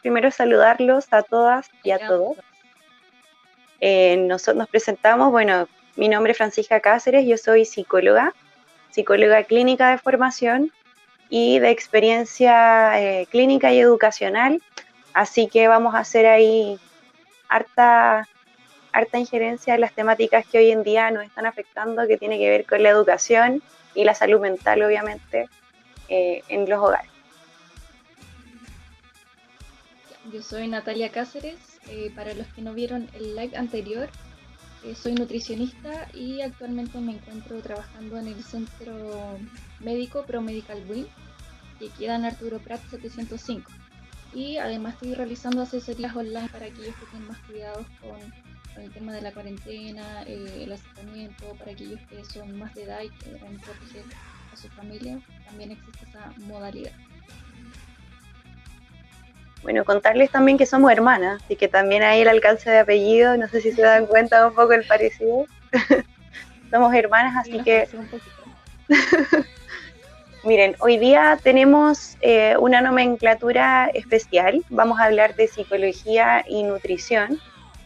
primero saludarlos a todas y a todos. Eh, nosotros nos presentamos, bueno, mi nombre es Francisca Cáceres, yo soy psicóloga, psicóloga clínica de formación y de experiencia eh, clínica y educacional, así que vamos a hacer ahí harta, harta injerencia en las temáticas que hoy en día nos están afectando, que tiene que ver con la educación y la salud mental, obviamente, eh, en los hogares. Yo soy Natalia Cáceres. Eh, para los que no vieron el live anterior, eh, soy nutricionista y actualmente me encuentro trabajando en el centro médico ProMedical Wing, que queda en Arturo Prat 705. Y además estoy realizando asesorías online para aquellos que tienen más cuidados con, el tema de la cuarentena, eh, el acercamiento, para aquellos que son más de edad y que deben proteger a su familia. También existe esa modalidad. Bueno, contarles también que somos hermanas y que también hay el alcance de apellido, no sé si se dan cuenta un poco el parecido. somos hermanas, así que... Miren, hoy día tenemos eh, una nomenclatura especial. Vamos a hablar de psicología y nutrición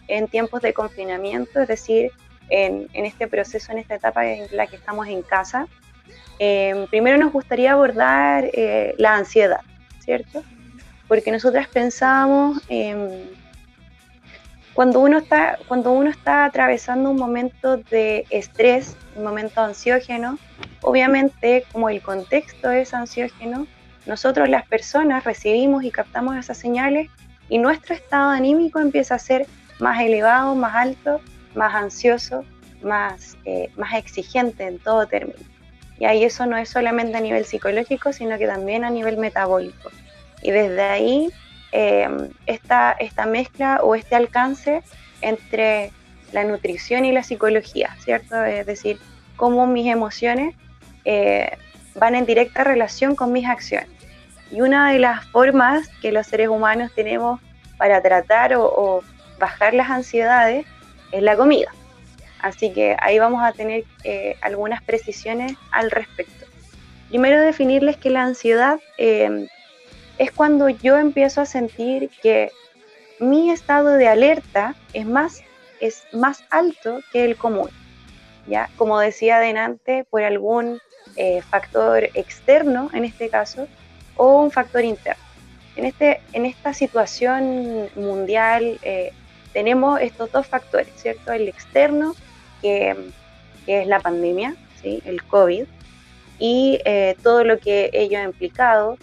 en tiempos de confinamiento, es decir, en, este proceso, en esta etapa en la que estamos en casa. Eh, primero nos gustaría abordar eh, la ansiedad, ¿cierto? Porque nosotras pensábamos, cuando, uno está, cuando uno está atravesando un momento de estrés, un momento ansiógeno, obviamente como el contexto es ansiógeno, nosotros las personas recibimos y captamos esas señales y nuestro estado anímico empieza a ser más elevado, más alto, más ansioso, más, eh, más exigente en todo término. Y ahí eso no es solamente a nivel psicológico, sino que también a nivel metabólico. Y desde ahí, eh, esta, esta mezcla o este alcance entre la nutrición y la psicología, ¿cierto? Es decir, cómo mis emociones eh, van en directa relación con mis acciones. Y una de las formas que los seres humanos tenemos para tratar o, bajar las ansiedades es la comida. Así que ahí vamos a tener eh, algunas precisiones al respecto. Primero definirles que la ansiedad es cuando yo empiezo a sentir que mi estado de alerta es más, es más alto que el común. ¿ya? Como decía adelante, por algún eh, factor externo, en este caso, o un factor interno. En, este, en esta situación mundial eh, tenemos estos dos factores, ¿cierto? El externo, que, es la pandemia, ¿sí? el COVID, y eh, todo lo que ello ha implicado,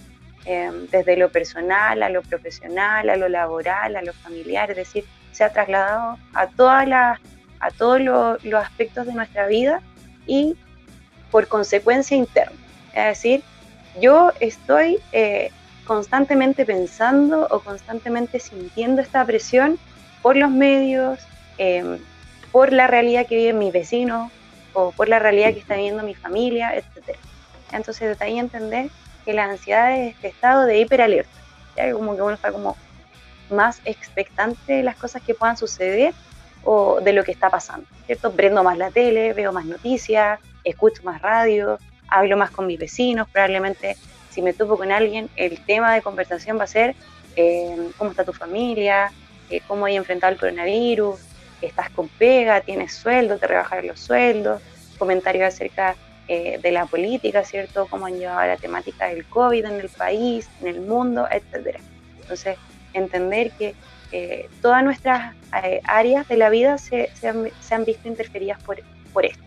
Em, desde lo personal a lo profesional, a lo laboral, a lo familiar, es decir, se ha trasladado a, todas las, a todos los aspectos de nuestra vida y por consecuencia interna. Es decir, yo estoy eh, constantemente pensando o constantemente sintiendo esta presión por los medios, em, por la realidad que viven mis vecinos o por la realidad que está viviendo mi familia, etc. Entonces, desde ahí entender que la ansiedad es este estado de hiperalerta, ¿ya? como que uno está como más expectante de las cosas que puedan suceder o de lo que está pasando, ¿cierto? Prendo más la tele, veo más noticias, escucho más radio, hablo más con mis vecinos, probablemente si me topo con alguien, el tema de conversación va a ser eh, cómo está tu familia, eh, cómo hay enfrentado el coronavirus, estás con pega, tienes sueldo, te rebajaron los sueldos, comentarios acerca eh, de la política, ¿cierto? Cómo han llevado la temática del COVID en el país, en el mundo, etcétera. Entonces, entender que eh, todas nuestras eh, áreas de la vida se, han, visto interferidas por, por esto.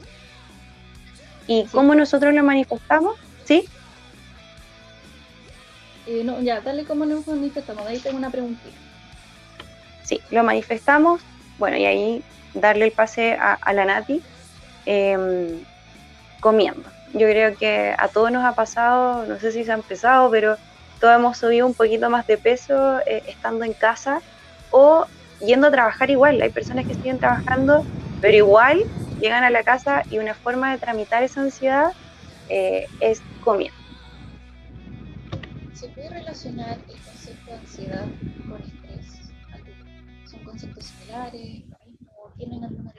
¿Y cómo nosotros lo manifestamos? ¿Sí? no, ya, dale cómo nos manifestamos. Ahí tengo una preguntita. Sí, lo manifestamos. Bueno, y ahí darle el pase a, a la Nati. Comiendo. Yo creo que a todos nos ha pasado, no sé si se ha empezado, pero todos hemos subido un poquito más de peso eh, estando en casa o yendo a trabajar igual. Hay personas que siguen trabajando, pero igual llegan a la casa y una forma de tramitar esa ansiedad eh, es comiendo. ¿Se puede relacionar el concepto de ansiedad con estrés? ¿Son conceptos similares? ¿O tienen alguna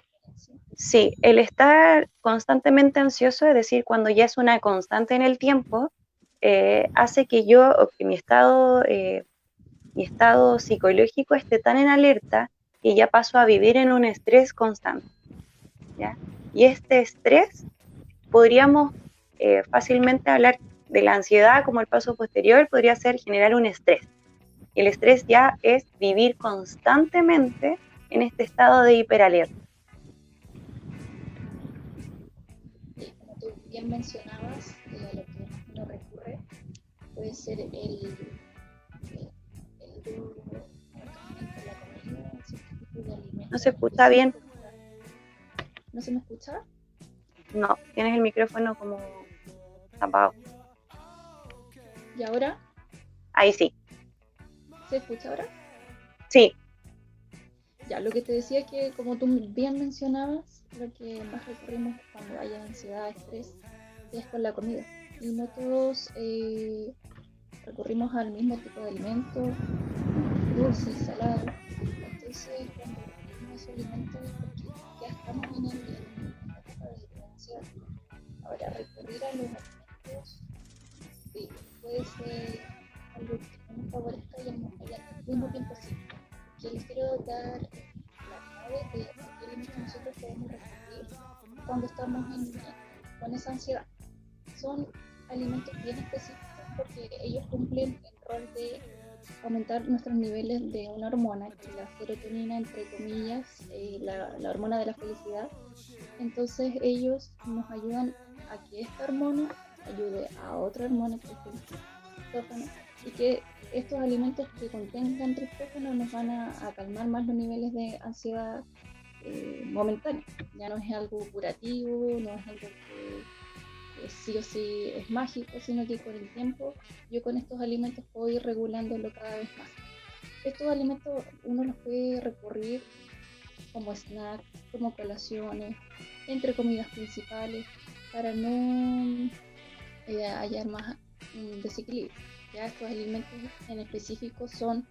Sí, el estar constantemente ansioso, es decir, cuando ya es una constante en el tiempo, eh, hace que yo, o que mi estado eh, mi estado psicológico esté tan en alerta que ya paso a vivir en un estrés constante. ¿ya? Y este estrés podríamos eh, fácilmente hablar de la ansiedad como el paso posterior, podría ser generar un estrés. El estrés ya es vivir constantemente en este estado de hiperalerta. Bien mencionabas, eh, a lo que no recurre puede ser el, el, el no se escucha bien. ¿No se me escucha? No, tienes el micrófono como tapado. ¿Y ahora? Ahí sí. ¿Se escucha ahora? Sí. Ya, lo que te decía es que, como tú bien mencionabas, lo que más recurrimos cuando hay ansiedad, estrés, es con la comida. Y no todos eh, recurrimos al mismo tipo de alimento, dulce, salado. Entonces, cuando recurrimos esos alimentos es porque ya estamos en, el, etapa de ansiedad. Ahora, recurrir a los alimentos sí, puede ser algo que nos favorezca y al mismo tiempo sí. Que les quiero dar cuando estamos en, con esa ansiedad. Son alimentos bien específicos porque ellos cumplen el rol de aumentar nuestros niveles de una hormona, que es la serotonina, entre comillas, eh, la, la, hormona de la felicidad. Entonces ellos nos ayudan a que esta hormona ayude a otra hormona es el triptófano y que estos alimentos que contengan triptófano nos van a, a calmar más los niveles de ansiedad eh, momentánea. Ya no es algo curativo, no es algo que sí o sí es mágico, sino que con el tiempo yo con estos alimentos puedo ir regulándolo cada vez más. Estos alimentos uno los puede recurrir como snack, como colaciones, entre comidas principales, para no eh, hallar más um, desequilibrio. Ya estos alimentos en específico son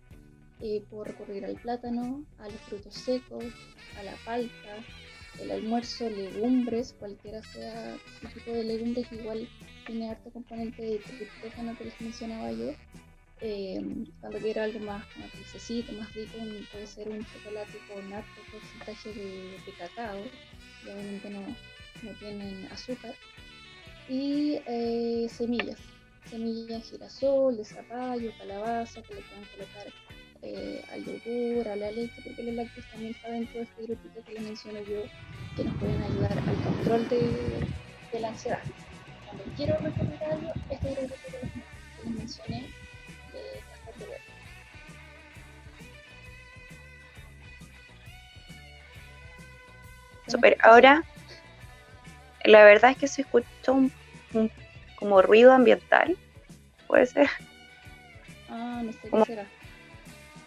eh, por recurrir al plátano, a los frutos secos, a la palta, el almuerzo, legumbres, cualquiera sea el tipo de legumbres, igual tiene harto componente de triptófano que les mencionaba yo. Eh, cuando quiero algo más, dulcecito, más rico, puede ser un chocolate con alto porcentaje de, de cacao, y obviamente no, no tienen azúcar, y eh, semillas, semillas girasol, de calabaza, que le pueden colocar eh, al yogur, a la leche, porque los lácteos también está dentro de este grupito que les menciono yo, que nos pueden ayudar al control de, la ansiedad. Cuando quiero recomendar algo, este grupito que les, mencioné eh, bastante. Super, ahora la verdad es que se escucha un, un como ruido ambiental, puede ser. Ah, no sé Como- qué será.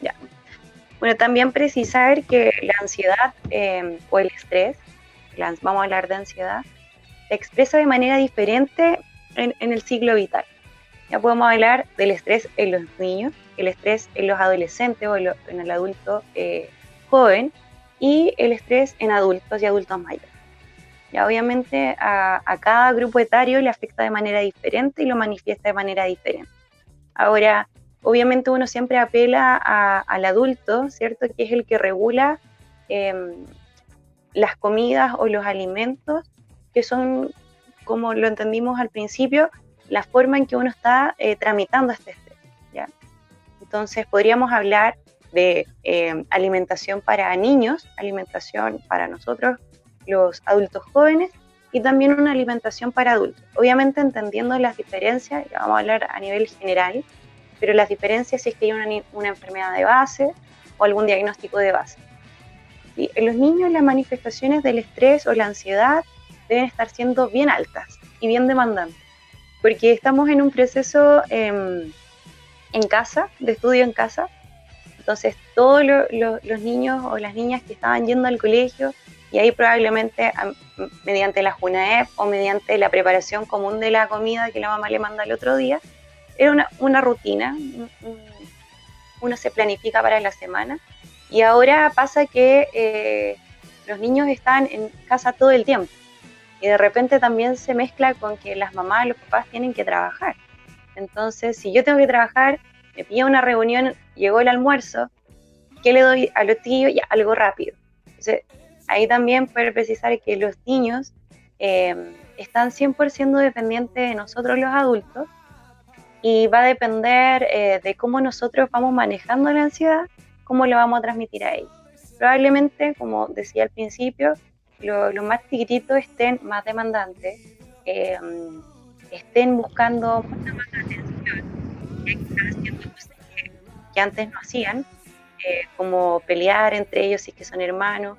Ya. Bueno, también precisar que la ansiedad eh, o el estrés, la- vamos a hablar de ansiedad, se expresa de manera diferente en, en el ciclo vital. Ya podemos hablar del estrés en los niños, el estrés en los adolescentes o en, lo- en el adulto eh, joven y el estrés en adultos y adultos mayores. Ya obviamente a, cada grupo etario le afecta de manera diferente y lo manifiesta de manera diferente. Ahora, obviamente uno siempre apela al adulto, ¿cierto? Que es el que regula em, las comidas o los alimentos, que son, como lo entendimos al principio, la forma en que uno está eh, tramitando este estrés. Entonces podríamos hablar de em, alimentación para niños, alimentación para nosotros, los adultos jóvenes, y también una alimentación para adultos. Obviamente entendiendo las diferencias, ya vamos a hablar a nivel general, pero las diferencias si es que hay una, enfermedad de base o algún diagnóstico de base. ¿Sí? En los niños las manifestaciones del estrés o la ansiedad deben estar siendo bien altas y bien demandantes, porque estamos en un proceso em, en casa, de estudio en casa, entonces todos lo- lo- los niños o las niñas que estaban yendo al colegio y ahí probablemente mediante la JUNAEP o mediante la preparación común de la comida que la mamá le manda el otro día, era una, rutina, un- un- uno se planifica para la semana y ahora pasa que eh, los niños están en casa todo el tiempo y de repente también se mezcla con que las mamás, los papás tienen que trabajar. Entonces, si yo tengo que trabajar, me pilla una reunión, llegó el almuerzo, ¿qué le doy a los tíos? Ya, algo rápido. Entonces, ahí también puede precisar que los niños eh, están 100% dependientes de nosotros los adultos y va a depender eh, de cómo nosotros vamos manejando la ansiedad, cómo le vamos a transmitir a ellos. Probablemente, como decía al principio, los más chiquititos estén más demandantes, eh, estén buscando mucha más atención, que cosas que, antes no hacían, como pelear entre ellos si es que son hermanos,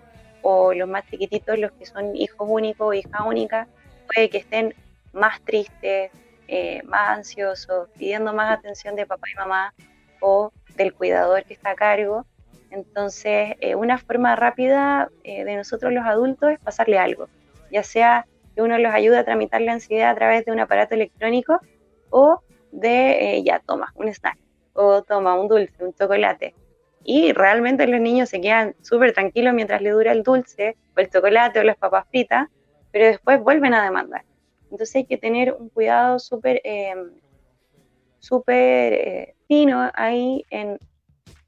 o los más chiquititos, los que son hijos únicos o hija única, puede que estén más tristes, eh, más ansiosos, pidiendo más atención de papá y mamá o del cuidador que está a cargo. Entonces, eh, una forma rápida eh, de nosotros los adultos es pasarle algo, ya sea que uno los ayude a tramitar la ansiedad a través de un aparato electrónico o de, ya, toma, un snack, o toma un dulce, un chocolate. Y realmente los niños se quedan súper tranquilos mientras le dura el dulce, o el chocolate, o las papas fritas, pero después vuelven a demandar. Entonces hay que tener un cuidado súper eh, súper eh, fino ahí en,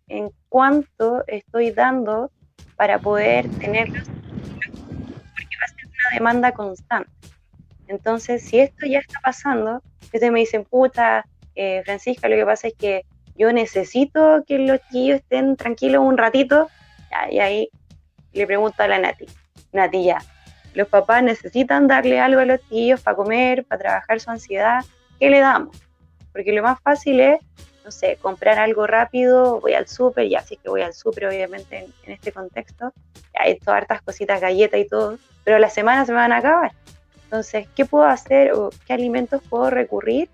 en cuánto estoy dando para poder tenerlos, porque va a ser una demanda constante. Entonces, si esto ya está pasando, ustedes me dicen, puta, eh, Francisca, lo que pasa es que yo necesito que los chillos estén tranquilos un ratito, y ahí le pregunto a la Nati, Nati, ya, los papás necesitan darle algo a los tíos para comer, para trabajar su ansiedad. ¿Qué le damos? Porque lo más fácil es, no sé, comprar algo rápido, voy al súper, ya sí que voy al súper, obviamente, en, este contexto. Hay todas hartas cositas, galletas y todo, pero las semanas se van a acabar. Entonces, ¿qué puedo hacer o qué alimentos puedo recurrir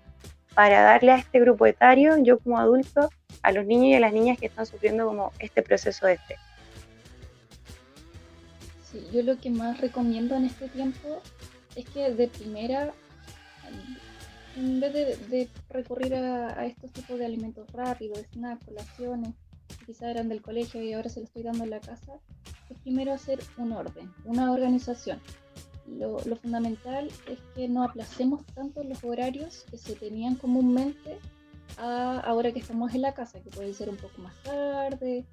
para darle a este grupo etario, yo como adulto, a los niños y a las niñas que están sufriendo como este proceso de estrés? yo lo que más recomiendo en este tiempo es que de primera, en vez de, recurrir a, estos tipos de alimentos rápidos, snacks, colaciones, que quizás eran del colegio y ahora se lo estoy dando en la casa, es primero hacer un orden, una organización. Lo, lo fundamental es que no aplacemos tanto los horarios que se tenían comúnmente a ahora que estamos en la casa, que puede ser un poco más tarde,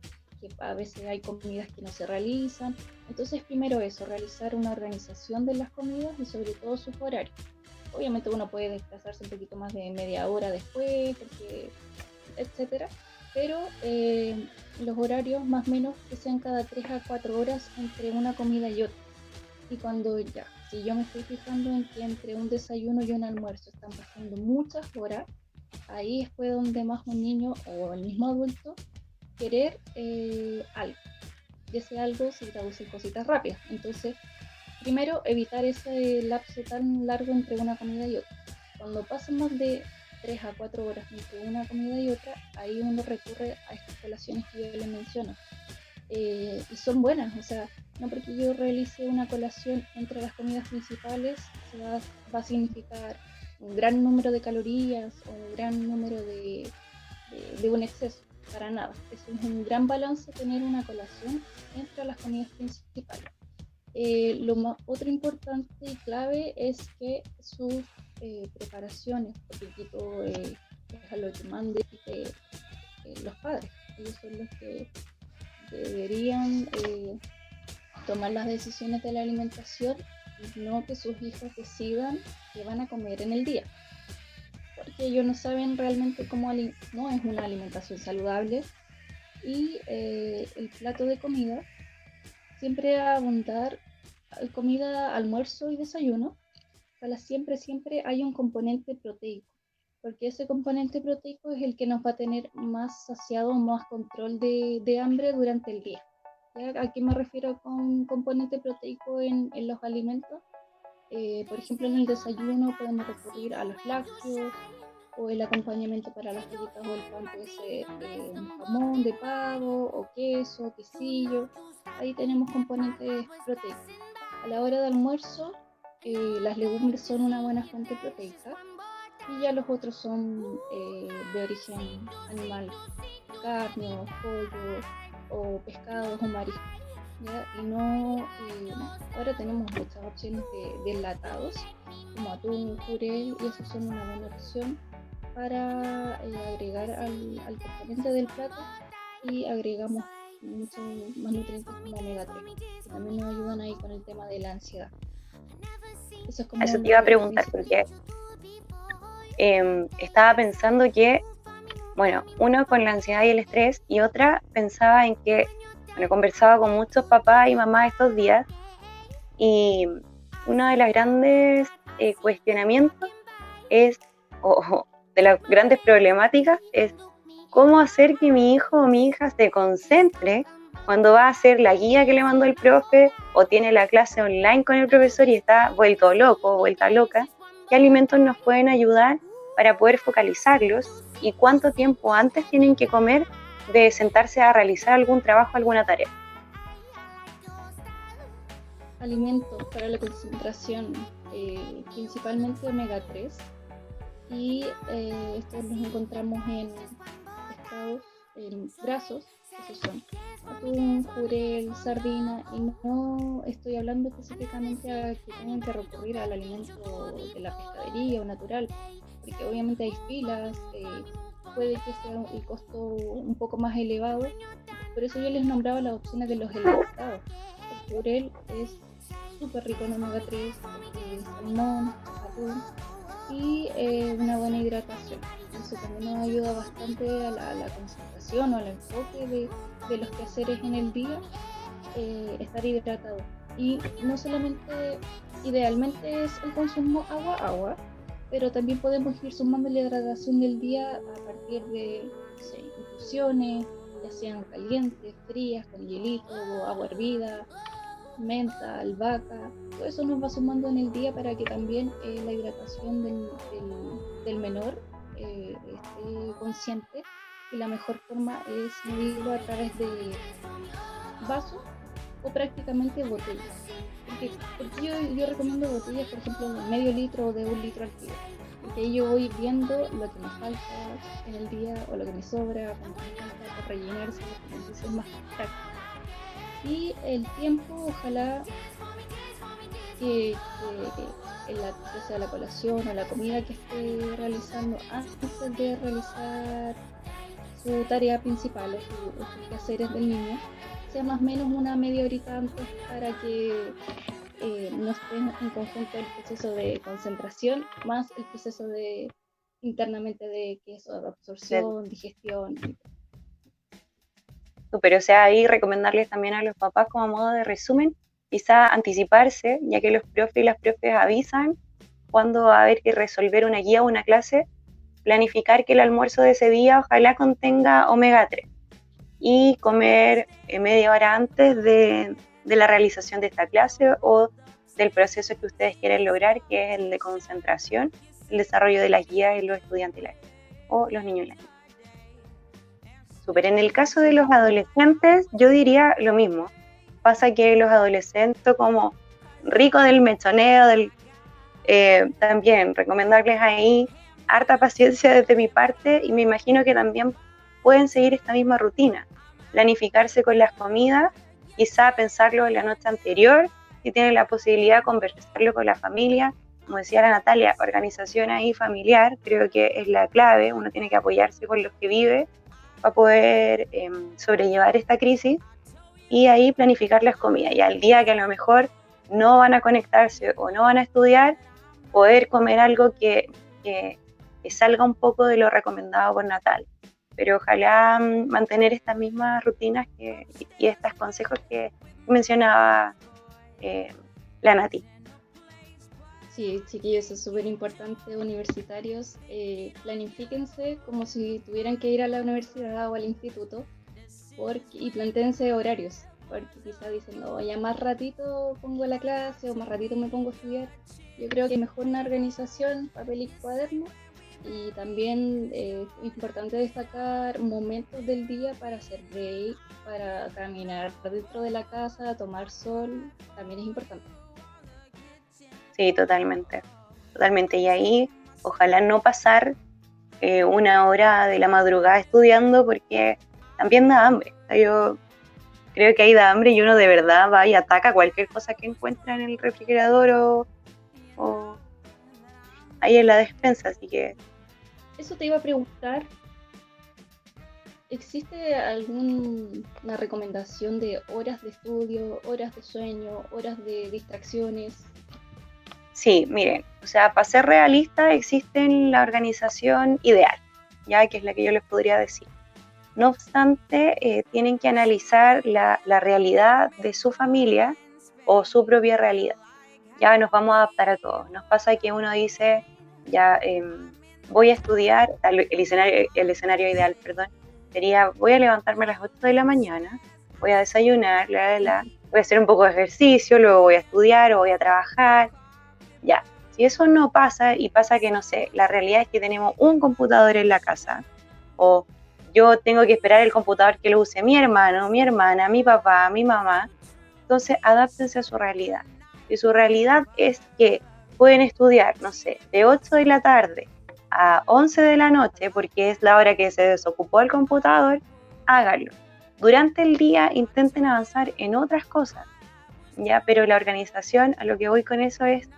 a veces hay comidas que no se realizan. Entonces, primero eso, realizar una organización de las comidas y sobre todo sus horarios. Obviamente uno puede desplazarse un poquito más de media hora después, porque, etcétera, pero eh, los horarios más o menos que sean cada 3 a 4 horas entre una comida y otra. Y cuando ya, si yo me estoy fijando en que entre un desayuno y un almuerzo están pasando muchas horas, ahí es fue donde más un niño o el mismo adulto querer eh, algo. Y ese algo se traduce en cositas rápidas. Entonces, primero, evitar ese lapso tan largo entre una comida y otra. Cuando pasan más de 3 a 4 horas entre una comida y otra, ahí uno recurre a estas colaciones que yo les menciono. Eh, y son buenas, o sea, no porque yo realice una colación entre las comidas principales se va, va a significar un gran número de calorías o un gran número de, de un exceso para nada. Es un gran balance tener una colación entre las comidas principales. Eh, lo más, otro importante y clave es que sus eh, preparaciones, porque quito eh, es lo que manden eh, los padres, ellos son los que deberían tomar las decisiones de la alimentación y no que sus hijos decidan qué van a comer en el día porque ellos no saben realmente cómo no es una alimentación saludable y eh, el plato de comida siempre a abundar eh, comida, almuerzo y desayuno. Para siempre, siempre hay un componente proteico, porque ese componente proteico es el que nos va a tener más saciado, más control de, hambre durante el día. ¿A qué me refiero con componente proteico en, en los alimentos? Eh, por ejemplo, en el desayuno podemos recurrir a los lácteos o el acompañamiento para las galletas o el pan puede ser eh, jamón de pavo o queso, quesillo. Ahí tenemos componentes proteicos. A la hora de almuerzo, eh, las legumbres son una buena fuente proteica y ya los otros son de origen animal, carne pollo o pescados o mariscos. Y no, eh, ahora tenemos muchas opciones de, enlatados, como atún, puré, y esos son una buena opción. para eh, agregar al, al, componente del plato y agregamos muchos más nutrientes como omega 3, que también nos ayudan ahí con el tema de la ansiedad. Eso, Eso te iba a preguntar, porque em, estaba pensando que, bueno, uno con la ansiedad y el estrés, y otra pensaba en que, bueno, conversaba con muchos papás y mamás estos días, y uno de los grandes eh, cuestionamientos es, o de las grandes problemáticas, es cómo hacer que mi hijo o mi hija se concentre cuando va a hacer la guía que le mandó el profe o tiene la clase online con el profesor y está vuelto loco vuelta loca, qué alimentos nos pueden ayudar para poder focalizarlos y cuánto tiempo antes tienen que comer de sentarse a realizar algún trabajo, alguna tarea. Alimentos para la concentración, eh, principalmente omega 3, y eh, estos los encontramos en pescados en grasos, esos son atún, jurel, sardina, y no estoy hablando específicamente a que tengan que recurrir al alimento de la pescadería o natural, porque obviamente hay filas, eh, puede que sea el costo un poco más elevado, por eso yo les nombraba las opciones de los enlatados. El jurel es súper rico en omega 3, salmón, atún, y eh, una buena hidratación. Eso también nos ayuda bastante a la, concentración o al enfoque de, de, los quehaceres en el día, eh, estar hidratado. Y no solamente, idealmente es el consumo agua-agua, pero también podemos ir sumando la hidratación del día a partir de infusiones, ya sean calientes, frías, con hielito agua hervida, menta, albahaca, todo eso nos va sumando en el día para que también eh, la hidratación del, del, menor eh, esté consciente y la mejor forma es medirlo a través de vasos o prácticamente botellas. Porque, yo, recomiendo botellas, por ejemplo, de medio litro o de un litro al día. Porque ahí yo voy viendo lo que me falta en el día o lo que me sobra, cuando me falta por rellenarse, entonces es más práctico y el tiempo ojalá que, que, la, sea la colación o la comida que esté realizando antes de realizar su tarea principal o, sus quehaceres del niño sea más o menos una media horita antes para que eh, no estén en conjunto el proceso de concentración más el proceso de internamente de que eso, absorción, digestión. Pero o sea, ahí recomendarles también a los papás como modo de resumen, quizá anticiparse, ya que los profes y las profes avisan cuando va a haber que resolver una guía o una clase, planificar que el almuerzo de ese día ojalá contenga omega 3 y comer eh, media hora antes de, de la realización de esta clase o del proceso que ustedes quieren lograr, que es el de concentración, el desarrollo de las guías en los estudiantes o los niños y las niñas. Super. En el caso de los adolescentes, yo diría lo mismo. Pasa que los adolescentes, como ricos del mechoneo, del, eh, también recomendarles ahí harta paciencia desde mi parte y me imagino que también pueden seguir esta misma rutina. Planificarse con las comidas, quizá pensarlo en la noche anterior, si tienen la posibilidad de conversarlo con la familia. Como decía la Natalia, organización ahí familiar, creo que es la clave. Uno tiene que apoyarse con los que vive para poder em, sobrellevar esta crisis y ahí planificar las comidas. Y al día que a lo mejor no van a conectarse o no van a estudiar, poder comer algo que, que, salga un poco de lo recomendado por Natal. Pero ojalá mm, mantener estas mismas rutinas que, y estos consejos que mencionaba eh, la Nati. Sí, chiquillos, es súper importante, universitarios, eh, planifíquense como si tuvieran que ir a la universidad o al instituto porque, y plantéense horarios, porque quizá dicen, no, ya más ratito pongo la clase o más ratito me pongo a estudiar. Yo creo que mejor una organización, papel y cuaderno, y también eh, es importante destacar momentos del día para hacer break, para caminar dentro de la casa, tomar sol, también es importante. Sí, totalmente. Totalmente. Y ahí, ojalá no pasar eh, una hora de la madrugada estudiando porque también da hambre. yo creo que ahí da hambre y uno de verdad va y ataca cualquier cosa que encuentra en el refrigerador o, ahí en la despensa. Así que eso te iba a preguntar. ¿Existe alguna recomendación de horas de estudio, horas de sueño, horas de distracciones? Sí, miren, o sea, para ser realista existe la organización ideal, ya que es la que yo les podría decir. No obstante, eh, tienen que analizar la, realidad de su familia o su propia realidad. Ya nos vamos a adaptar a todo. Nos pasa que uno dice, ya em, voy a estudiar, el escenario, el escenario ideal, perdón, sería voy a levantarme a las 8 de la mañana, voy a desayunar, la, voy a hacer un poco de ejercicio, luego voy a estudiar o voy a trabajar. Ya, si eso no pasa y pasa que, no sé, la realidad es que tenemos un computador en la casa o yo tengo que esperar el computador que lo use mi hermano, mi hermana, mi papá, mi mamá, entonces adáptense a su realidad. Si su realidad es que pueden estudiar, no sé, de 8 de la tarde a 11 de la noche, porque es la hora que se desocupó el computador, háganlo. Durante el día intenten avanzar en otras cosas, ¿ya? Pero la organización, a lo que voy con eso es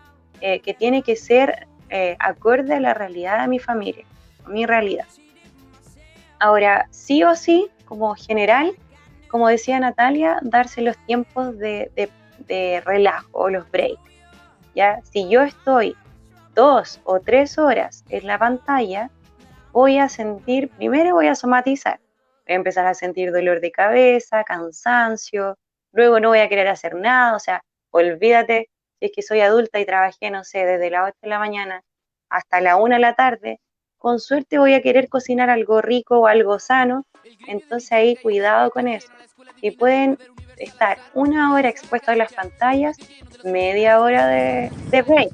eh, que tiene que ser eh, acorde a la realidad de mi familia, a mi realidad. Ahora, sí o sí, como general, como decía Natalia, darse los tiempos de, de, de relajo, los breaks. ¿ya? Si yo estoy dos o tres horas en la pantalla, voy a sentir, primero voy a somatizar, voy a empezar a sentir dolor de cabeza, cansancio, luego no voy a querer hacer nada, o sea, olvídate, si es que soy adulta y trabajé, no sé, desde las 8 de la mañana hasta la 1 de la tarde, con suerte voy a querer cocinar algo rico o algo sano, entonces ahí cuidado con eso. Si pueden estar una hora expuestos a las pantallas, media hora de, de break,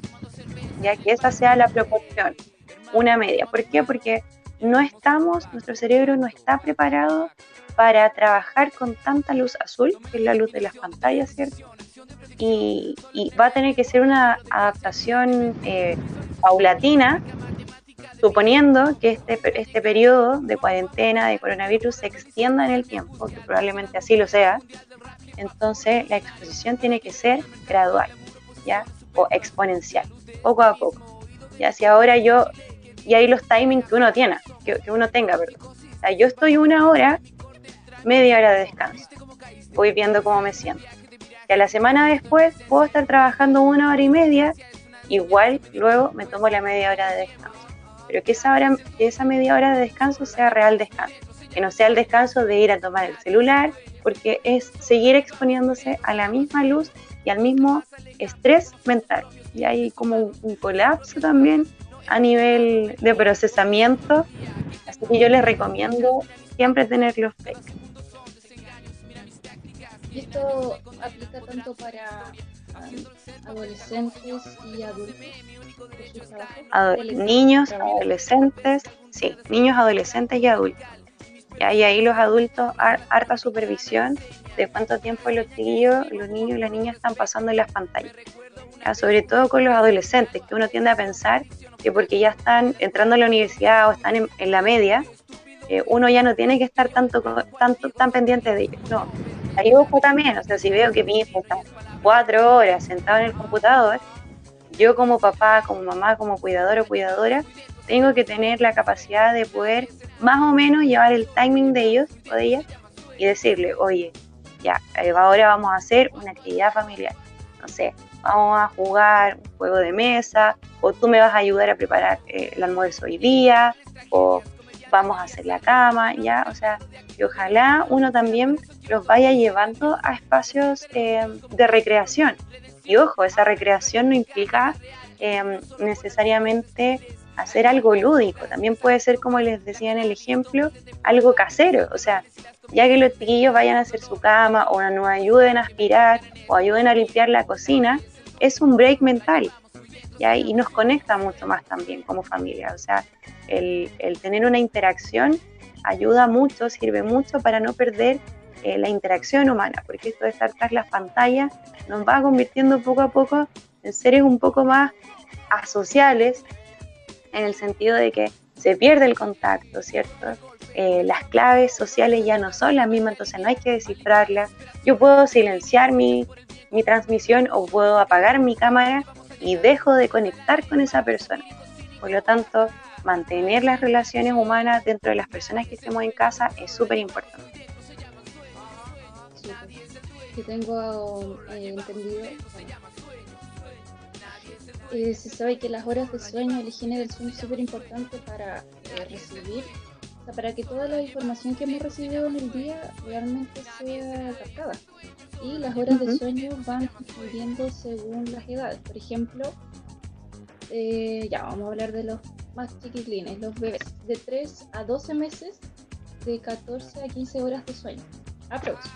que esa sea la proporción, una media. ¿Por qué? Porque no estamos, nuestro cerebro no está preparado para trabajar con tanta luz azul, que es la luz de las pantallas, ¿cierto? Y, va a tener que ser una adaptación eh, paulatina, suponiendo que este, este periodo de cuarentena, de coronavirus, se extienda en el tiempo, que probablemente así lo sea, entonces la exposición tiene que ser gradual, ¿ya? O exponencial poco a poco. Ya si ahora yo, y ahí los timings que uno tiene, que, uno tenga, perdón. O sea, yo estoy una hora, media hora de descanso. Voy viendo cómo me siento. Y a la semana después puedo estar trabajando una hora y media, igual luego me tomo la media hora de descanso. Pero que esa, hora, que esa media hora de descanso sea real descanso. Que no sea el descanso de ir a tomar el celular, porque es seguir exponiéndose a la misma luz y al mismo estrés mental y hay como un, colapso también a nivel de procesamiento. Así que yo les recomiendo siempre tener los ¿Y esto aplica tanto para adolescentes y adultos? niños, adolescentes, sí, niños, adolescentes y adultos. Y hay ahí los adultos, harta supervisión de cuánto tiempo los niños, los niños y las niñas están pasando en las pantallas sobre todo con los adolescentes, que uno tiende a pensar que porque ya están entrando a la universidad o están en, la media, eh, uno ya no tiene que estar tanto, tanto tan pendiente de ellos. No, ahí ojo también, o sea, si veo que mi hijo está cuatro horas sentado en el computador, yo como papá, como mamá, como cuidador o cuidadora, tengo que tener la capacidad de poder más o menos llevar el timing de ellos o de ellas y decirle, oye, ya, eh, ahora vamos a hacer una actividad familiar. No sé, vamos a jugar un juego de mesa, o tú me vas a ayudar a preparar eh, el almuerzo hoy día, o vamos a hacer la cama, ya, o sea, y ojalá uno también los vaya llevando a espacios eh, de recreación. Y ojo, esa recreación no implica em, necesariamente hacer algo lúdico, también puede ser, como les decía en el ejemplo, algo casero, o sea, ya que los chiquillos vayan a hacer su cama o nos ayuden a aspirar o ayuden a limpiar la cocina, es un break mental. Y nos conecta mucho más también como familia. O sea, el, tener una interacción ayuda mucho, sirve mucho para no perder eh, la interacción humana, porque esto de estar tras las pantallas nos va convirtiendo poco a poco en seres un poco más asociales, en el sentido de que se pierde el contacto, ¿cierto? Eh, las claves sociales ya no son las mismas, entonces no hay que descifrarlas. Yo puedo silenciar mi, mi transmisión o puedo apagar mi cámara y dejo de conectar con esa persona. Por lo tanto, mantener las relaciones humanas dentro de las personas que estemos en casa es súper importante. Que tengo eh, entendido, eh, se sabe que las horas de sueño, la higiene del sueño es súper importante para eh, recibir, o sea, para que toda la información que hemos recibido en el día realmente sea captada. Y las horas de sueño van disminuyendo según las edades. Por ejemplo, eh, ya vamos a hablar de los más chiquitlines, los bebés de 3 a 12 meses, de 14 a 15 horas de sueño, aprox.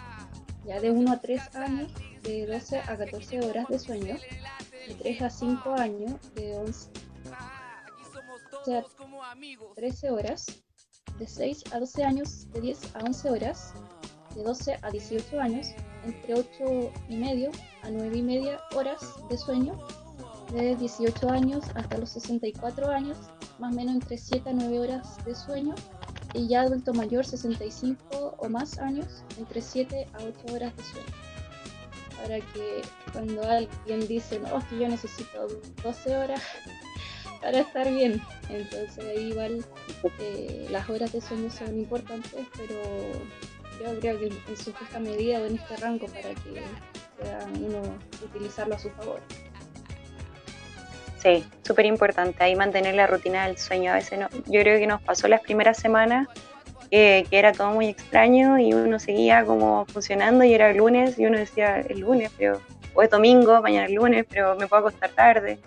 Ya de 1 a 3 años, de 12 a 14 horas de sueño, de 3 a 5 años, de 11 a 13 horas, de 6 a 12 años, de 10 a 11 horas, de 12 a 18 años, entre 8 y medio a 9 y media horas de sueño, de 18 años hasta los 64 años, más o menos entre 7 a 9 horas de sueño, y ya adulto mayor 65 o más años, entre 7 a 8 horas de sueño. Para que cuando alguien dice, no, que yo necesito 12 horas para estar bien, entonces ahí igual eh, las horas de sueño son importantes, pero yo creo que en su justa medida en este rango para que pueda uno utilizarlo a su favor. Sí, súper importante ahí mantener la rutina del sueño. A veces no, yo creo que nos pasó las primeras semanas que era todo muy extraño y uno seguía como funcionando y era el lunes y uno decía el lunes, pero o es domingo, mañana el lunes, pero me puedo acostar tarde.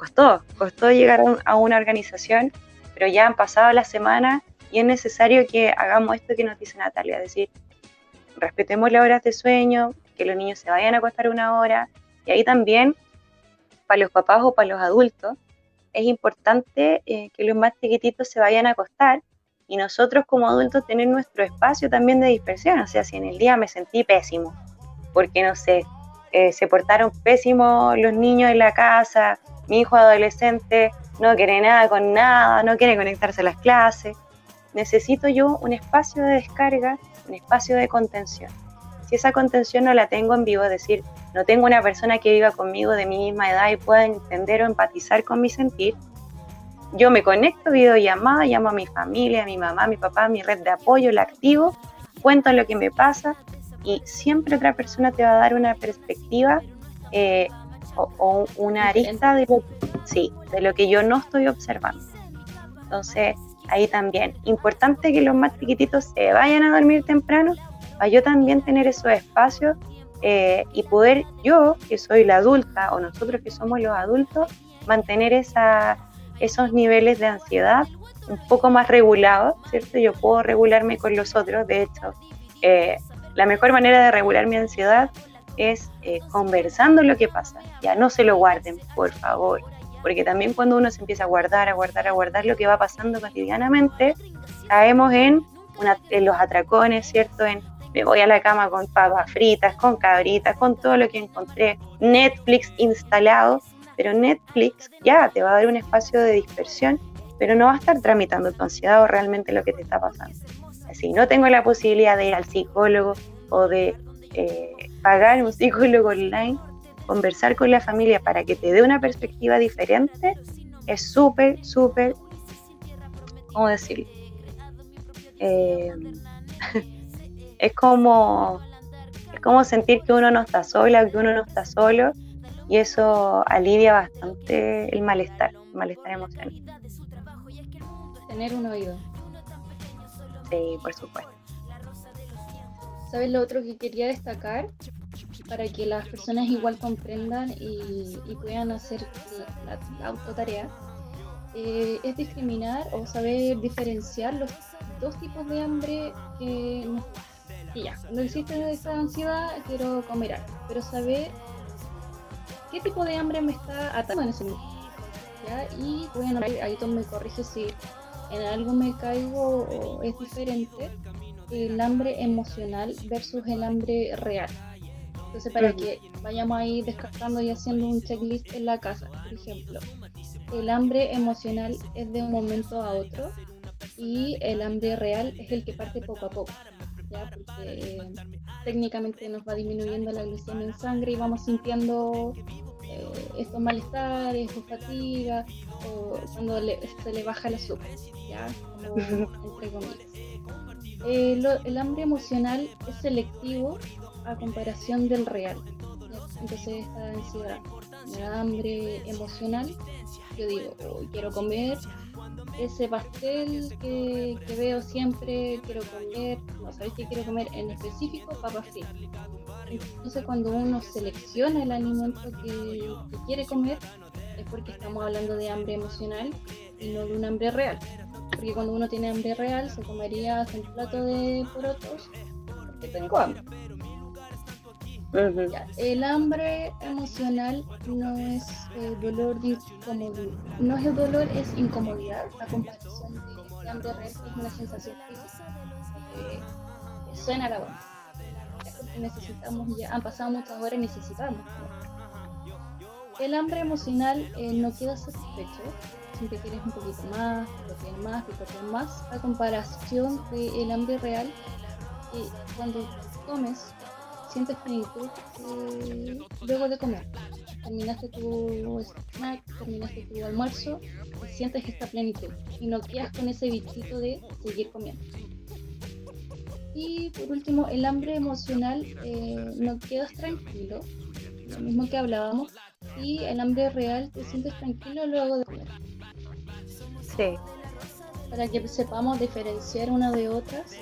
Costó, costó llegar a una organización, pero ya han pasado las semanas y es necesario que hagamos esto que nos dice Natalia, es decir, respetemos las horas de sueño, que los niños se vayan a acostar una hora y ahí también para los papás o para los adultos es importante eh, que los más chiquititos se vayan a acostar y nosotros como adultos tener nuestro espacio también de dispersión, o sea, si en el día me sentí pésimo, porque no sé, eh, se portaron pésimo los niños en la casa, mi hijo adolescente no quiere nada con nada, no quiere conectarse a las clases, necesito yo un espacio de descarga, un espacio de contención. Si esa contención no la tengo en vivo, es decir, no tengo una persona que viva conmigo de mi misma edad y pueda entender o empatizar con mi sentir, yo me conecto videollamada, llamo a mi familia, a mi mamá, a mi papá, a mi red de apoyo, la activo, cuento lo que me pasa y siempre otra persona te va a dar una perspectiva eh, o, una arista de lo, sí, de lo que yo no estoy observando. Entonces, ahí también. Importante que los más chiquititos se vayan a dormir temprano para yo también tener esos espacios eh, y poder yo, que soy la adulta, o nosotros que somos los adultos, mantener esa, esos niveles de ansiedad un poco más regulados, ¿cierto? Yo puedo regularme con los otros, de hecho, eh, la mejor manera de regular mi ansiedad es eh, conversando lo que pasa, ya no se lo guarden, por favor, porque también cuando uno se empieza a guardar, a guardar, a guardar lo que va pasando cotidianamente, caemos en, en los atracones, ¿cierto? En me voy a la cama con papas fritas, con cabritas, con todo lo que encontré, Netflix instalado, pero Netflix ya te va a dar un espacio de dispersión, pero no va a estar tramitando tu ansiedad o realmente lo que te está pasando. Así, no tengo la posibilidad de ir al psicólogo o de eh, pagar un psicólogo online, conversar con la familia para que te dé una perspectiva diferente, es súper, súper, ¿cómo decirlo? Eh, es como, es como sentir que uno no está sola, que uno no está solo, y eso alivia bastante el malestar, el malestar emocional. Tener un oído. Sí, por supuesto. ¿Sabes lo otro que quería destacar? Para que las personas igual comprendan y, puedan hacer la, autotarea, eh, es discriminar o saber diferenciar los dos tipos de hambre que ya, cuando existe esa ansiedad, quiero comer algo, pero saber qué tipo de hambre me está atacando en ese momento. ¿ya? Y bueno, ahí tú me corriges si en algo me caigo o es diferente el hambre emocional versus el hambre real. Entonces, para que vayamos ahí descartando y haciendo un checklist en la casa, por ejemplo, el hambre emocional es de un momento a otro y el hambre real es el que parte poco a poco porque técnicamente nos va disminuyendo la glucemia en sangre y vamos sintiendo eh, estos malestares o fatiga o cuando se le baja el azúcar, ¿ya? entre comillas. Eh, el hambre emocional es selectivo a comparación del real. Entonces esta ansiedad, la hambre emocional, yo digo, quiero comer ese pastel que, veo siempre, quiero comer, no sabéis que quiero comer en específico, papas fritas. Entonces cuando uno selecciona el alimento que, quiere comer, es porque estamos hablando de hambre emocional y no de un hambre real. Porque cuando uno tiene hambre real, se comería un plato de porotos porque tengo hambre. el hambre emocional no es dolor de incomodidad, no es el dolor, es incomodidad, la comparación de hambre real es una sensación física. Eh, suena la voz necesitamos ya, han pasado muchas horas y necesitamos. El hambre emocional eh, no queda satisfecho, siempre quieres un poquito más, picotear más, picotear más, a comparación del hambre real, y cuando comes sientes plenitud eh, luego de comer. Terminaste tu snack, terminaste tu almuerzo y sientes esta plenitud y no quedas con ese bichito de seguir comiendo. Y por último, el hambre emocional, eh, no quedas tranquilo, lo mismo que hablábamos, y el hambre real te sientes tranquilo luego de comer. Para que sepamos diferenciar una de otras.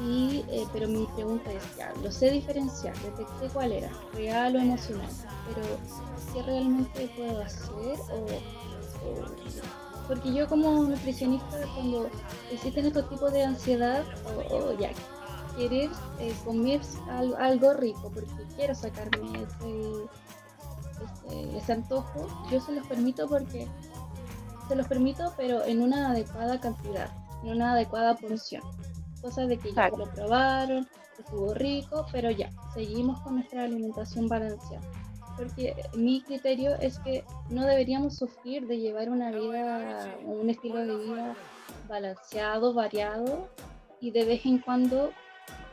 Y, eh, pero mi pregunta es, ya, lo sé diferenciar, detecté cuál era, real o emocional, pero ¿qué realmente puedo hacer? O, porque yo como nutricionista, cuando existen estos tipos de ansiedad, o, ya, querer eh, comer algo, rico, porque quiero sacarme ese, ese, antojo, yo se los permito porque se los permito, pero en una adecuada cantidad, en una adecuada porción. Cosa de que ya lo probaron, estuvo rico, pero ya, seguimos con nuestra alimentación balanceada. Porque mi criterio es que no deberíamos sufrir de llevar una vida, un estilo de vida balanceado, variado y de vez en cuando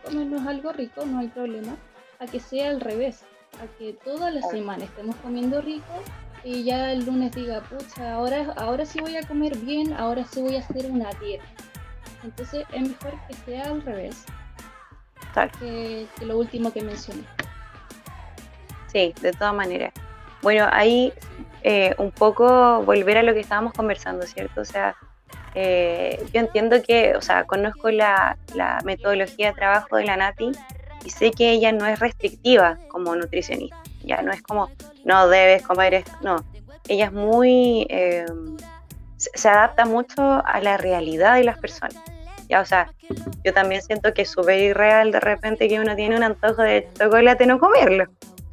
comernos algo rico, no hay problema, a que sea al revés, a que toda la semana estemos comiendo rico y ya el lunes diga, pucha, ahora, ahora sí voy a comer bien, ahora sí voy a hacer una dieta. Entonces es mejor que sea al revés que, que lo último que mencioné. Sí, de todas maneras. Bueno, ahí eh, un poco volver a lo que estábamos conversando, ¿cierto? O sea, eh, yo entiendo que, o sea, conozco la, metodología de trabajo de la Nati y sé que ella no es restrictiva como nutricionista, ya no es como, no debes comer esto, no, ella es muy, eh, se adapta mucho a la realidad de las personas. Ya, o sea, yo también siento que es súper irreal de repente que uno tiene un antojo de chocolate no comerlo.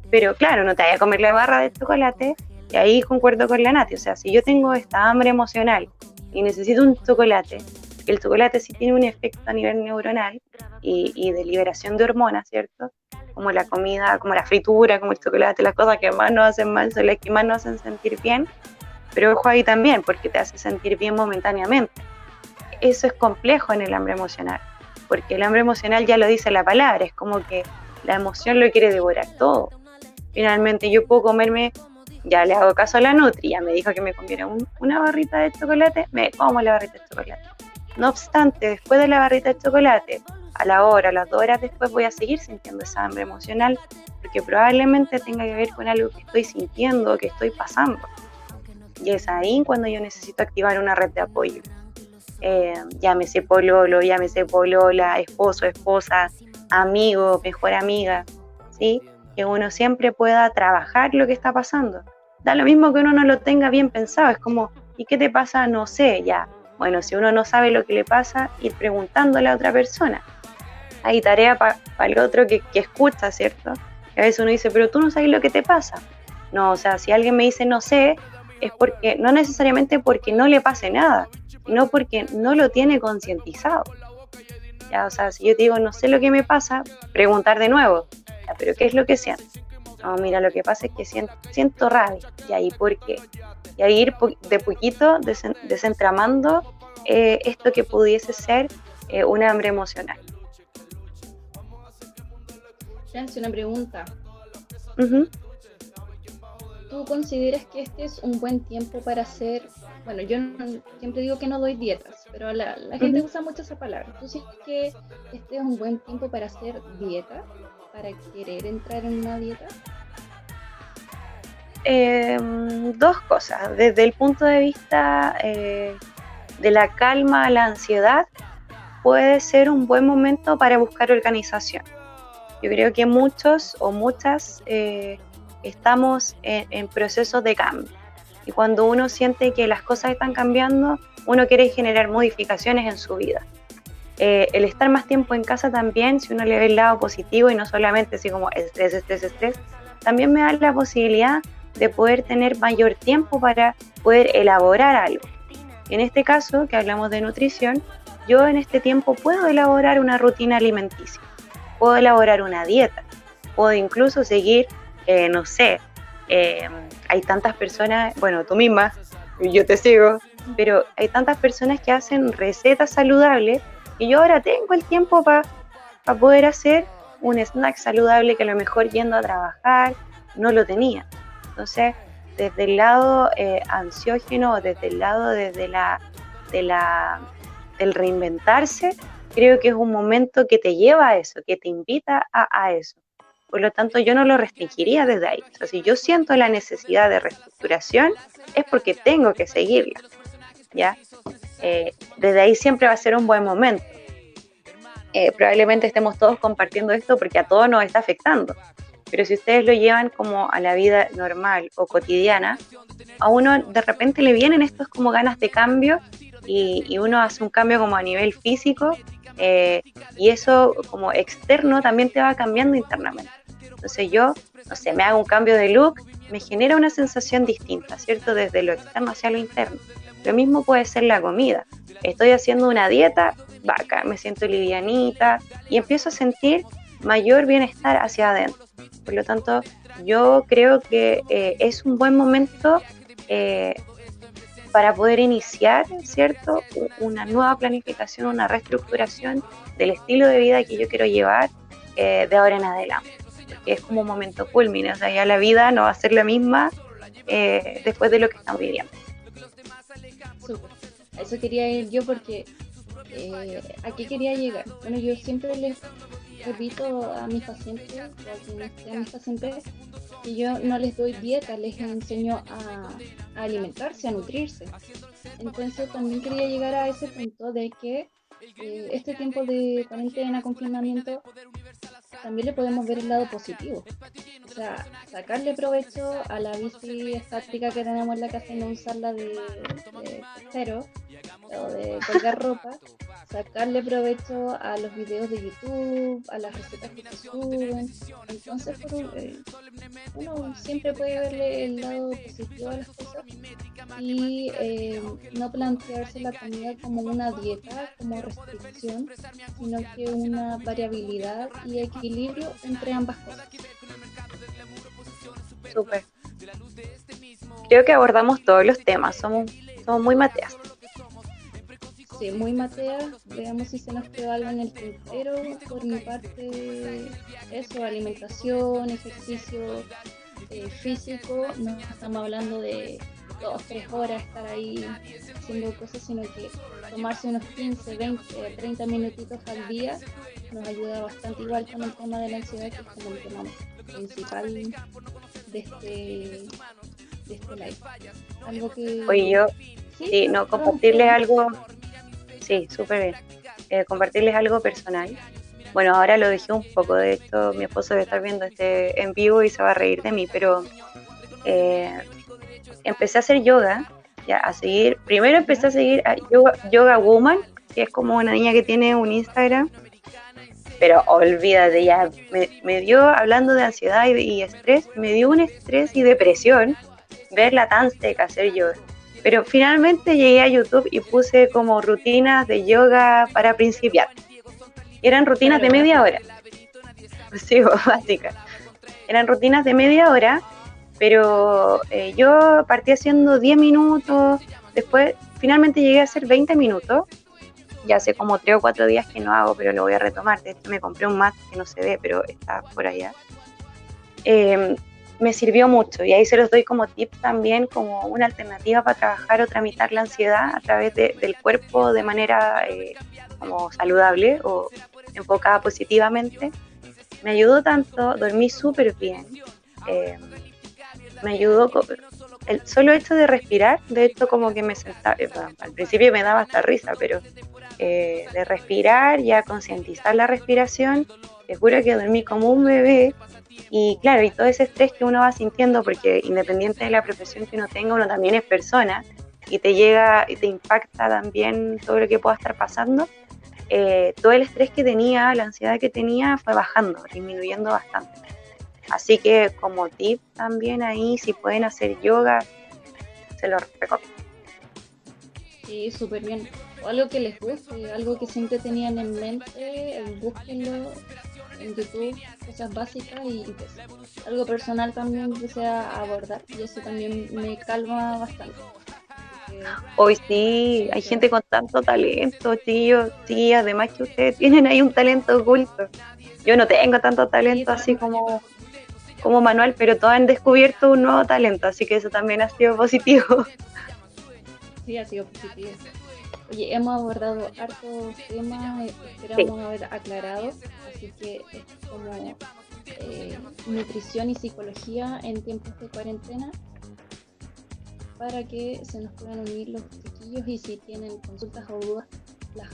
Pero claro, no te vayas a comer la barra de chocolate y ahí concuerdo con la Nati. O sea, si yo tengo esta hambre emocional y necesito un chocolate, el chocolate sí tiene un efecto a nivel neuronal y, de liberación de hormonas, ¿cierto? Como la comida, como la fritura, como el chocolate, las cosas que más nos hacen mal son las que más nos hacen sentir bien. Pero ojo ahí también, porque te hace sentir bien momentáneamente. Eso es complejo en el hambre emocional, porque el hambre emocional ya lo dice la palabra, es como que la emoción lo quiere devorar todo finalmente yo puedo comerme, ya le hago caso a la Nutri, ya me dijo que me comiera una barrita de chocolate, me como la barrita de chocolate. No obstante, después de la barrita de chocolate, a la hora, a las dos horas después voy a seguir sintiendo esa hambre emocional, porque probablemente tenga que ver con algo que estoy sintiendo, que estoy pasando. Y es ahí cuando yo necesito activar una red de apoyo. Eh, llámese pololo, llámese polola, esposo, esposa, amigo, mejor amiga, ¿sí? que uno siempre pueda trabajar lo que está pasando. Da lo mismo que uno no lo tenga bien pensado, es como, ¿y qué te pasa? No sé, ya. Bueno, si uno no sabe lo que le pasa, ir preguntándole a otra persona. Hay tarea para el otro que, escucha, ¿cierto? A veces uno dice, pero tú no sabes lo que te pasa. No, o sea, si alguien me dice no sé, es porque, no necesariamente porque no le pase nada, sino porque no lo tiene concientizado. Ya, o sea, si yo te digo no sé lo que me pasa, preguntar de nuevo, pero ¿qué es lo que siento? No, mira, lo que pasa es que siento, siento rabia. ¿Y ahí por qué? Y ahí ir de poquito desentramando eh, esto que pudiese ser eh, un hambre emocional. hace una pregunta. ¿tú consideras que este es un buen tiempo para hacer, bueno, yo siempre digo que no doy dietas, pero la, gente usa mucho esa palabra. ¿Tú sientes que este es un buen tiempo para hacer dieta, para querer entrar en una dieta? Em, dos cosas. Desde el punto de vista eh, de la calma a la ansiedad, puede ser un buen momento para buscar organización. Yo creo que muchos o muchas eh, estamos en, procesos de cambio. Y cuando uno siente que las cosas están cambiando, uno quiere generar modificaciones en su vida. Eh, el estar más tiempo en casa también, si uno le ve el lado positivo y no solamente así como estrés, estrés, estrés, también me da la posibilidad de poder tener mayor tiempo para poder elaborar algo. En este caso, que hablamos de nutrición, yo en este tiempo puedo elaborar una rutina alimenticia, puedo elaborar una dieta, puedo incluso seguir eh, no sé, eh, hay tantas personas, bueno, tú misma, yo te sigo, pero hay tantas personas que hacen recetas saludables y yo ahora tengo el tiempo para poder hacer un snack saludable que a lo mejor yendo a trabajar no lo tenía. Entonces, desde el lado eh, ansiógeno, desde el lado desde la, de la, del reinventarse, creo que es un momento que te lleva a eso, que te invita a eso. Por lo tanto, yo no lo restringiría desde ahí. O si yo siento la necesidad de reestructuración, es porque tengo que seguirla. ¿ya? Eh, desde ahí siempre va a ser un buen momento. Eh, probablemente estemos todos compartiendo esto porque a todos nos está afectando. Pero si ustedes lo llevan como a la vida normal o cotidiana, a uno de repente le vienen estos como ganas de cambio y, uno hace un cambio como a nivel físico eh, y eso como externo también te va cambiando internamente. Entonces yo, no sé, me hago un cambio de look, me genera una sensación distinta, ¿cierto? Desde lo externo hacia lo interno. Lo mismo puede ser la comida. Estoy haciendo una dieta, vaca, me siento livianita y empiezo a sentir mayor bienestar hacia adentro. Por lo tanto, yo creo que eh, es un buen momento eh, para poder iniciar, ¿cierto? Una nueva planificación, una reestructuración del estilo de vida que yo quiero llevar eh, de ahora en adelante que es como un momento culmine, o sea, ya la vida no va a ser la misma después de lo que estamos viviendo. Eso quería ir yo porque eh, aquí quería llegar. Bueno, yo siempre les repito a mis pacientes, a mis pacientes, que yo no les doy dieta, les enseño a, alimentarse, a nutrirse. Entonces también quería llegar a ese punto de que eh, este tiempo de cuarentena, confinamiento, también le podemos ver el lado positivo. O sea, sacarle provecho a la bici estática que tenemos en la casa y no usarla de, de de colgar ropa, sacarle provecho a los videos de YouTube, a las recetas que se suben. Entonces, eh, uno siempre puede verle el lado positivo a las cosas y eh, no plantearse la comida como una dieta, como restricción, sino que una variabilidad y equilibrio entre ambas cosas. Súper. Creo que abordamos todos los temas, somos, somos muy mateas. Sí, muy matea. Veamos si se nos quedó algo en el tintero. Por mi parte, eso, alimentación, ejercicio eh, físico. No estamos hablando de dos, tres horas estar ahí haciendo cosas, sino que tomarse unos 15, 20, 30 minutitos al día nos ayuda bastante igual con el tema de la ansiedad, que es como el tema principal de este, de este live. Algo que... Oye, yo, sí, no, compartirles algo Sí, súper bien. Eh, compartirles algo personal. Bueno, ahora lo dejé un poco, de esto mi esposo debe estar viendo este en vivo y se va a reír de mí, pero eh, empecé a hacer yoga, ya a seguir, primero empecé a seguir a yoga, Woman, que es como una niña que tiene un Instagram, pero olvídate, ya me, me dio, hablando de ansiedad y, y, estrés, me dio un estrés y depresión verla tan seca hacer yoga. Pero finalmente llegué a YouTube y puse como rutinas de yoga para principiar. Eran rutinas de media hora. Sí, básicas. Eran rutinas de media hora, pero eh, yo partí haciendo 10 minutos, después finalmente llegué a hacer 20 minutos. Ya hace como 3 o 4 días que no hago, pero lo voy a retomar. De hecho, me compré un mat que no se ve, pero está por allá. Eh, me sirvió mucho y ahí se los doy como tip también, como una alternativa para trabajar o tramitar la ansiedad a través del cuerpo de manera eh, como saludable o enfocada positivamente. Me ayudó tanto, dormí súper bien, eh, me ayudó el solo hecho de respirar, de hecho como que me sentaba, eh, al principio me daba hasta risa, pero de respirar, ya concientizar la respiración, te juro que dormí como un bebé y claro, y todo ese estrés que uno va sintiendo, porque independiente de la profesión que uno tenga, uno también es persona y te llega y te impacta también todo lo que pueda estar pasando. Eh, todo el estrés que tenía, la ansiedad que tenía fue bajando, disminuyendo bastante. Así que como tip también ahí, si pueden hacer yoga, se lo recomiendo. Sí, súper bien. O algo que les guste, algo que siempre tenían en mente, búsquenlo en YouTube, cosas básicas y, pues, algo personal también que sea abordar y eso también me calma bastante. Hoy sí, hay gente con tanto talento, tío, sí, además que ustedes tienen ahí un talento oculto. Yo no tengo tanto talento así como, como Manuel, pero todos han descubierto un nuevo talento, así que eso también ha sido positivo. Sí, ha sido positivo. Oye, hemos abordado hartos temas, esperamos haber aclarado, así que es como eh, nutrición y psicología en tiempos de cuarentena para que se nos puedan unir los chiquillos y si tienen consultas o dudas las